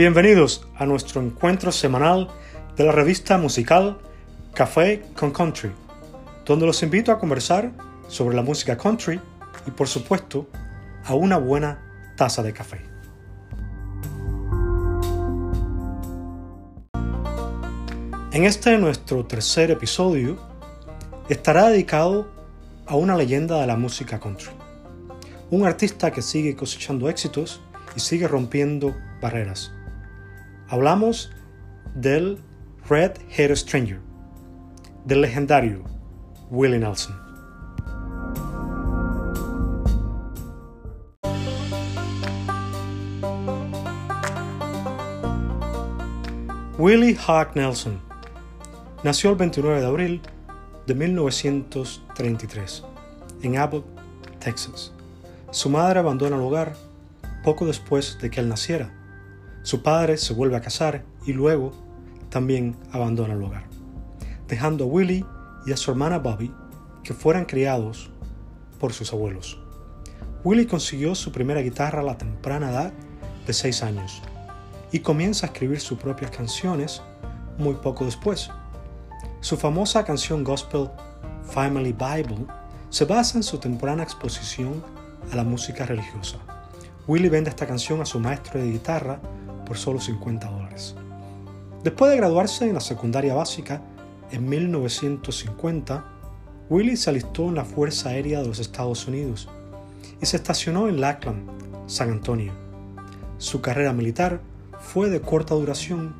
Bienvenidos a nuestro encuentro semanal de la revista musical Café con Country, donde los invito a conversar sobre la música country y por supuesto a una buena taza de café. En este nuestro tercer episodio estará dedicado a una leyenda de la música country, un artista que sigue cosechando éxitos y sigue rompiendo barreras. Hablamos del Red Hair Stranger, del legendario Willie Nelson. Willie Hawk Nelson nació el 29 de abril de 1933 en Abbott, Texas. Su madre abandona el hogar poco después de que él naciera. Su padre se vuelve a casar y luego también abandona el hogar, dejando a Willie y a su hermana Bobby que fueran criados por sus abuelos. Willie consiguió su primera guitarra a la temprana edad de 6 años y comienza a escribir sus propias canciones muy poco después. Su famosa canción gospel Family Bible se basa en su temprana exposición a la música religiosa. Willie vende esta canción a su maestro de guitarra por solo 50 dólares. Después de graduarse en la secundaria básica en 1950, Willie se alistó en la Fuerza Aérea de los Estados Unidos y se estacionó en Lackland, San Antonio. Su carrera militar fue de corta duración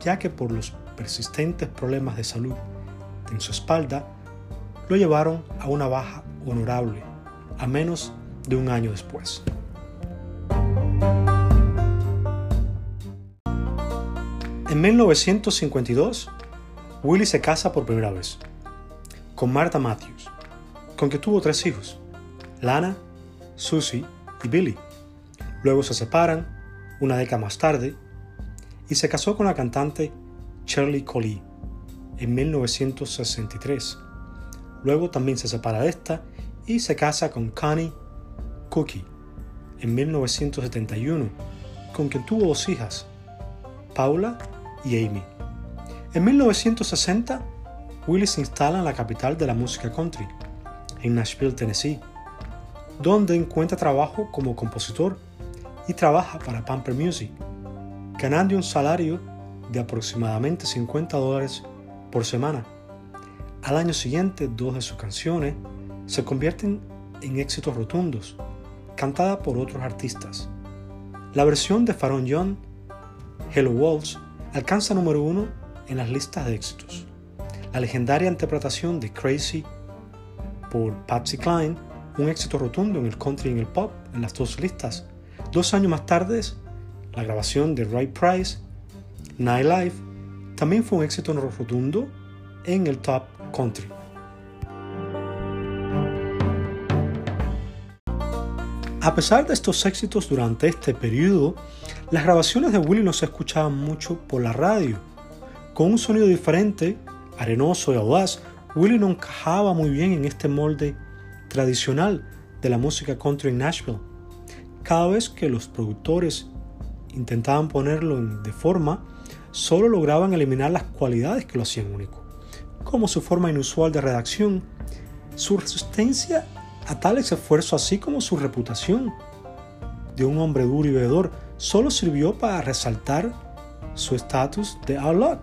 ya que por los persistentes problemas de salud en su espalda lo llevaron a una baja honorable a menos de un año después. En 1952, Willie se casa por primera vez con Martha Matthews, con quien tuvo tres hijos, Lana, Susie y Billy. Luego se separan una década más tarde y se casó con la cantante Shirley Collie en 1963. Luego también se separa de esta y se casa con Connie Cookie en 1971, con quien tuvo dos hijas, Paula y Amy. En 1960, Willie se instala en la capital de la música country, en Nashville, Tennessee, donde encuentra trabajo como compositor y trabaja para Pamper Music, ganando un salario de aproximadamente 50 dólares por semana. Al año siguiente, dos de sus canciones se convierten en éxitos rotundos, cantada por otros artistas. La versión de Faron Young, Hello Wolves, alcanza número uno en las listas de éxitos. La legendaria interpretación de Crazy por Patsy Cline, un éxito rotundo en el country y en el pop en las dos listas. Dos años más tarde, la grabación de Ray Price, Nightlife, también fue un éxito rotundo en el top country. A pesar de estos éxitos durante este periodo, las grabaciones de Willie no se escuchaban mucho por la radio. Con un sonido diferente, arenoso y audaz, Willie no encajaba muy bien en este molde tradicional de la música country en Nashville. Cada vez que los productores intentaban ponerlo de forma, solo lograban eliminar las cualidades que lo hacían único, como su forma inusual de redacción, su resistencia a tales esfuerzos así como su reputación de un hombre duro y bebedor solo sirvió para resaltar su estatus de outlaw.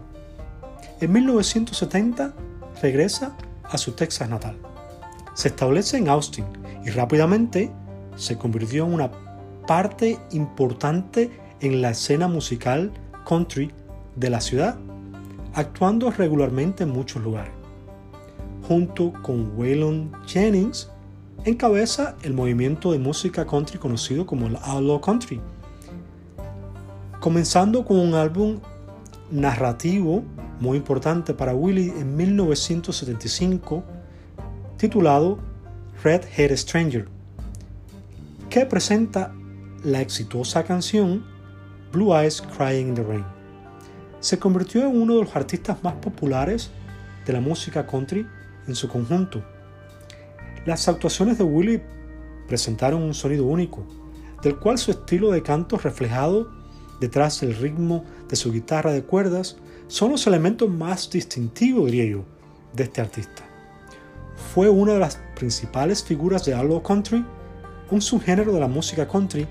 En 1970 regresa a su Texas natal. Se establece en Austin y rápidamente se convirtió en una parte importante en la escena musical country de la ciudad, actuando regularmente en muchos lugares. Junto con Waylon Jennings, encabeza el movimiento de música country conocido como el Outlaw Country, comenzando con un álbum narrativo muy importante para Willie en 1975 titulado Red Hair Stranger, que presenta la exitosa canción Blue Eyes Crying in the Rain. Se convirtió en uno de los artistas más populares de la música country en su conjunto las actuaciones de Willie presentaron un sonido único, del cual su estilo de canto reflejado detrás del ritmo de su guitarra de cuerdas son los elementos más distintivos, de este artista. Fue una de las principales figuras de Outlaw Country, un subgénero de la música country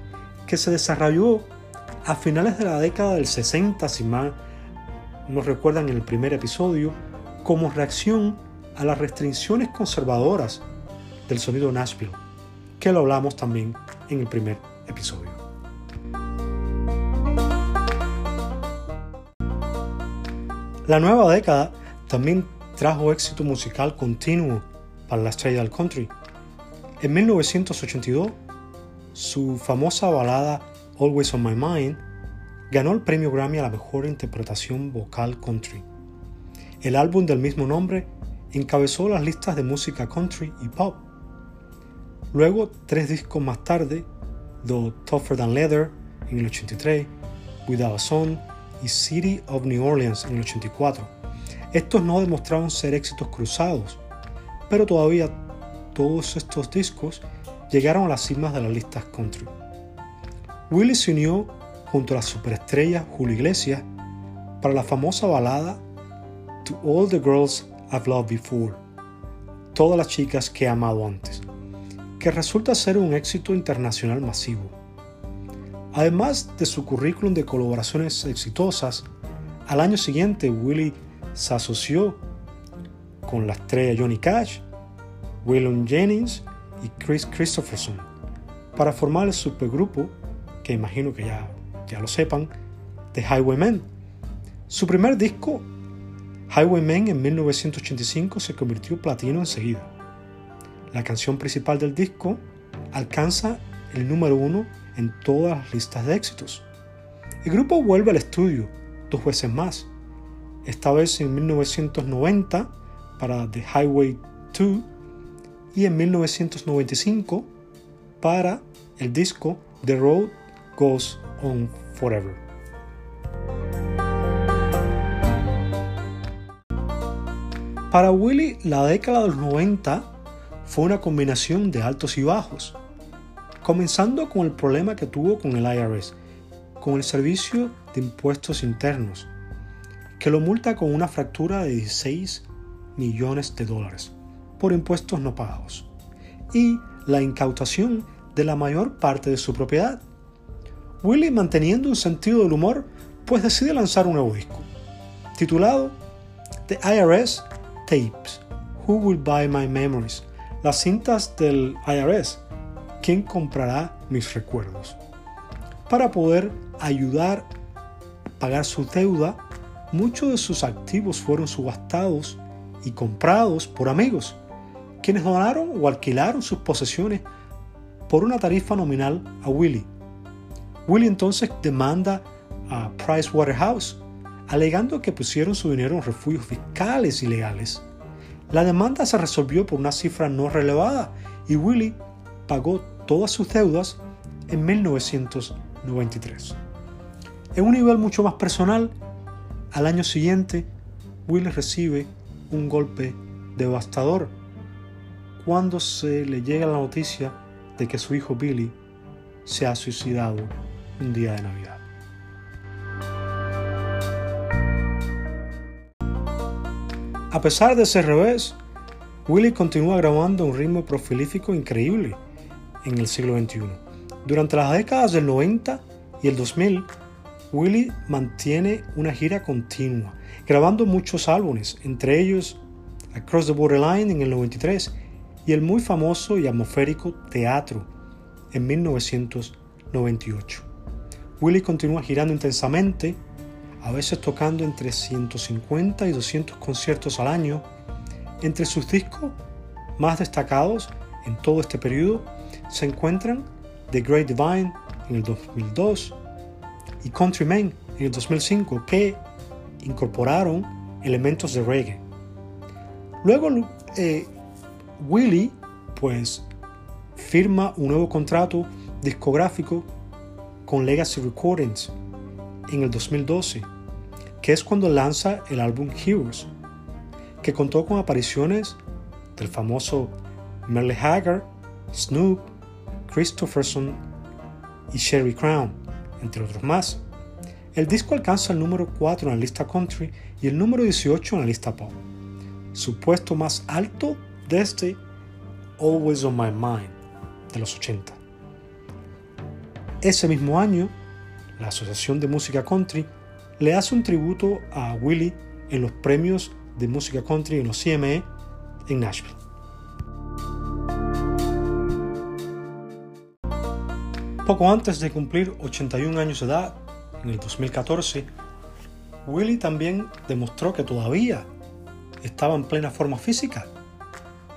que se desarrolló a finales de la década del 60, si mal nos recuerdan en el primer episodio, como reacción a las restricciones conservadoras del sonido Nashville, que lo hablamos también en el primer episodio. La nueva década también trajo éxito musical continuo para la estrella del country. En 1982, su famosa balada Always on My Mind ganó el premio Grammy a la mejor interpretación vocal country. El álbum del mismo nombre encabezó las listas de música country y pop. Luego, tres discos más tarde, The Tougher Than Leather en el 83, Without a Song y City of New Orleans en el 84. Estos no demostraron ser éxitos cruzados, pero todavía todos estos discos llegaron a las cimas de las listas country. Willie se unió junto a la superestrella Julio Iglesias para la famosa balada To All the Girls I've Loved Before, todas las chicas que he amado antes, que resulta ser un éxito internacional masivo. Además de su currículum de colaboraciones exitosas, al año siguiente Willie se asoció con la estrella Johnny Cash, William Jennings y Chris Christopherson para formar el supergrupo, que imagino que ya, ya lo sepan, de Highwaymen. Su primer disco, Highwaymen en 1985, se convirtió platino enseguida. La canción principal del disco alcanza el número uno en todas las listas de éxitos. El grupo vuelve al estudio dos veces más, esta vez en 1990 para The Highway 2 y en 1995 para el disco The Road Goes On Forever. Para Willie, la década de los 90 fue una combinación de altos y bajos comenzando con el problema que tuvo con el IRS, con el Servicio de Impuestos Internos, que lo multa con una fractura de 16 millones de dólares por impuestos no pagados y la incautación de la mayor parte de su propiedad. Willie, manteniendo un sentido del humor, pues decide lanzar un nuevo disco, titulado The IRS Tapes, Who Will Buy My Memories, las cintas del IRS, ¿quién comprará mis recuerdos? Para poder ayudar a pagar su deuda, muchos de sus activos fueron subastados y comprados por amigos, quienes donaron o alquilaron sus posesiones por una tarifa nominal a Willie. Willie entonces demanda a Pricewaterhouse, alegando que pusieron su dinero en refugios fiscales ilegales. La demanda se resolvió por una cifra no relevada y Willie pagó todas sus deudas en 1993. En un nivel mucho más personal, al año siguiente, Will recibe un golpe devastador cuando se le llega la noticia de que su hijo Billy se ha suicidado un día de Navidad. A pesar de ese revés, Willie continúa grabando un ritmo profilífico increíble en el siglo XXI. Durante las décadas del 90 y el 2000, Willie mantiene una gira continua, grabando muchos álbumes, entre ellos Across the Borderline en el 93 y el muy famoso y atmosférico Teatro en 1998. Willie continúa girando intensamente, a veces tocando entre 150 y 200 conciertos al año. Entre sus discos más destacados en todo este periodo se encuentran The Great Divine en el 2002 y Countrymen en el 2005 que incorporaron elementos de reggae. Luego eh, Willie pues firma un nuevo contrato discográfico con Legacy Recordings en el 2012, que es cuando lanza el álbum Heroes, que contó con apariciones del famoso Merle Haggard, Snoop, Christopherson y Sherry Crown, entre otros más. El disco alcanza el número 4 en la lista country y el número 18 en la lista pop, su puesto más alto desde Always on My Mind de los 80. Ese mismo año, la Asociación de Música Country le hace un tributo a Willie en los premios de música country en los CME en Nashville. Poco antes de cumplir 81 años de edad, en el 2014, Willie también demostró que todavía estaba en plena forma física,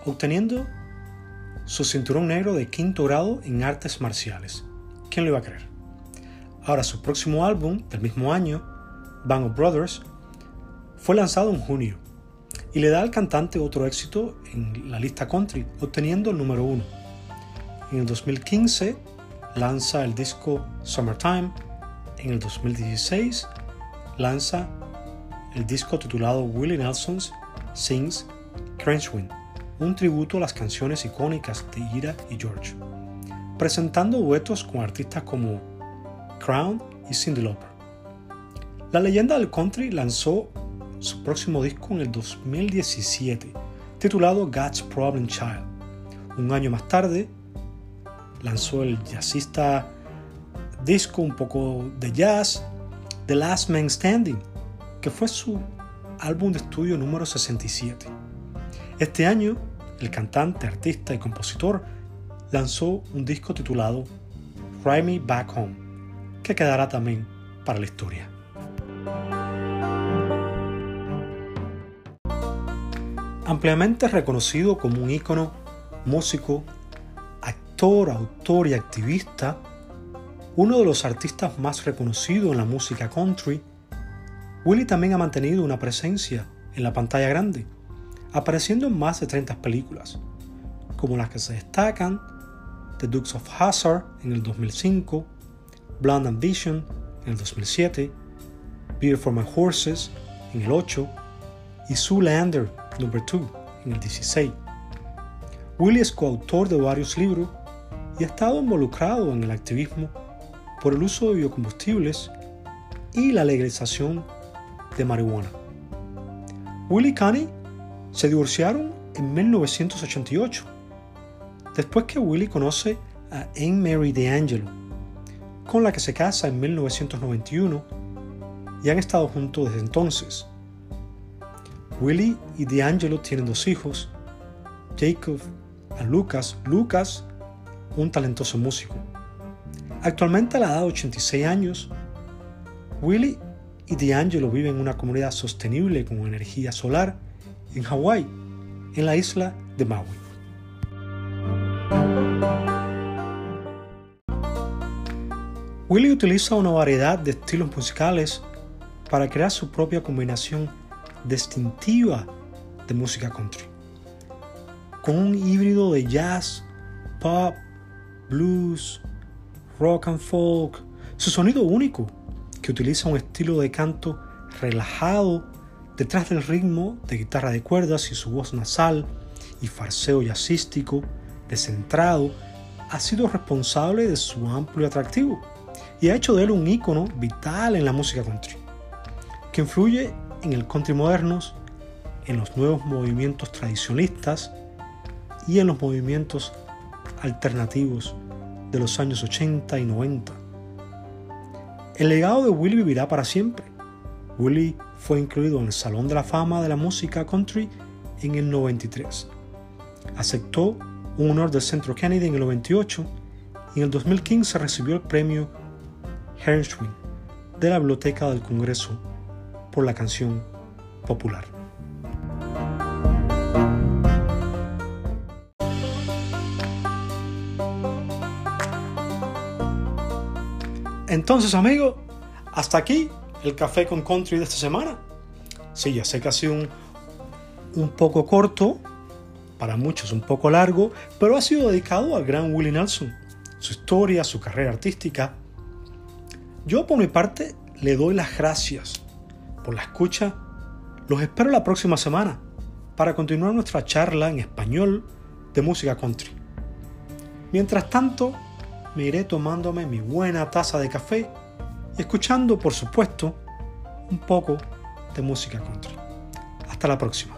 obteniendo su cinturón negro de quinto grado en artes marciales. ¿Quién lo iba a creer? Ahora su próximo álbum del mismo año, Bang of Brothers, fue lanzado en junio y le da al cantante otro éxito en la lista country, obteniendo el número uno. En el 2015 lanza el disco Summertime. En el 2016 lanza el disco titulado Willie Nelson's Sings Crunchwind, un tributo a las canciones icónicas de Ira y George, presentando duetos con artistas como Crown y Cyndi Lauper. La leyenda del country lanzó su próximo disco en el 2017, titulado God's Problem Child. Un año más tarde, lanzó el jazzista disco un poco de jazz, The Last Man Standing, que fue su álbum de estudio número 67. Este año, el cantante, artista y compositor lanzó un disco titulado Ride Me Back Home, que quedará también para la historia. Ampliamente reconocido como un ícono músico actor, autor y activista, uno de los artistas más reconocidos en la música country, Willie también ha mantenido una presencia en la pantalla grande, apareciendo en más de 30 películas, como las que se destacan The Dukes of Hazzard en el 2005, Blonde Ambition en el 2007, Beer for My Horses en el 8 y Zoolander No. 2 en el 16. Willie es coautor de varios libros y ha estado involucrado en el activismo por el uso de biocombustibles y la legalización de marihuana. Willie y Connie se divorciaron en 1988, después que Willie conoce a Anne Mary DeAngelo, con la que se casa en 1991 y han estado juntos desde entonces. Willie y DeAngelo tienen dos hijos, Jacob y Lucas. Lucas un talentoso músico. Actualmente a la edad de 86 años, Willie y D'Angelo viven en una comunidad sostenible con energía solar en Hawái, en la isla de Maui. Willie utiliza una variedad de estilos musicales para crear su propia combinación distintiva de música country, con un híbrido de jazz, pop, blues, rock and folk, su sonido único, que utiliza un estilo de canto relajado detrás del ritmo de guitarra de cuerdas y su voz nasal y farseo jazzístico, descentrado, ha sido responsable de su amplio atractivo y ha hecho de él un ícono vital en la música country, que influye en el country modernos, en los nuevos movimientos tradicionalistas y en los movimientos alternativos de los años 80 y 90. El legado de Willie vivirá para siempre. Willie fue incluido en el Salón de la Fama de la Música Country en el 93. Aceptó un honor del Centro Kennedy en el 98 y en el 2015 recibió el premio Hershwin de la Biblioteca del Congreso por la canción popular. Entonces, amigos, hasta aquí el café con country de esta semana. Sí, ya sé que ha sido un, un poco corto, para muchos un poco largo, pero ha sido dedicado al gran Willie Nelson, su historia, su carrera artística. Yo por mi parte le doy las gracias por la escucha. Los espero la próxima semana para continuar nuestra charla en español de música country. Mientras tanto, me iré tomándome mi buena taza de café y escuchando, por supuesto, un poco de música country. Hasta la próxima.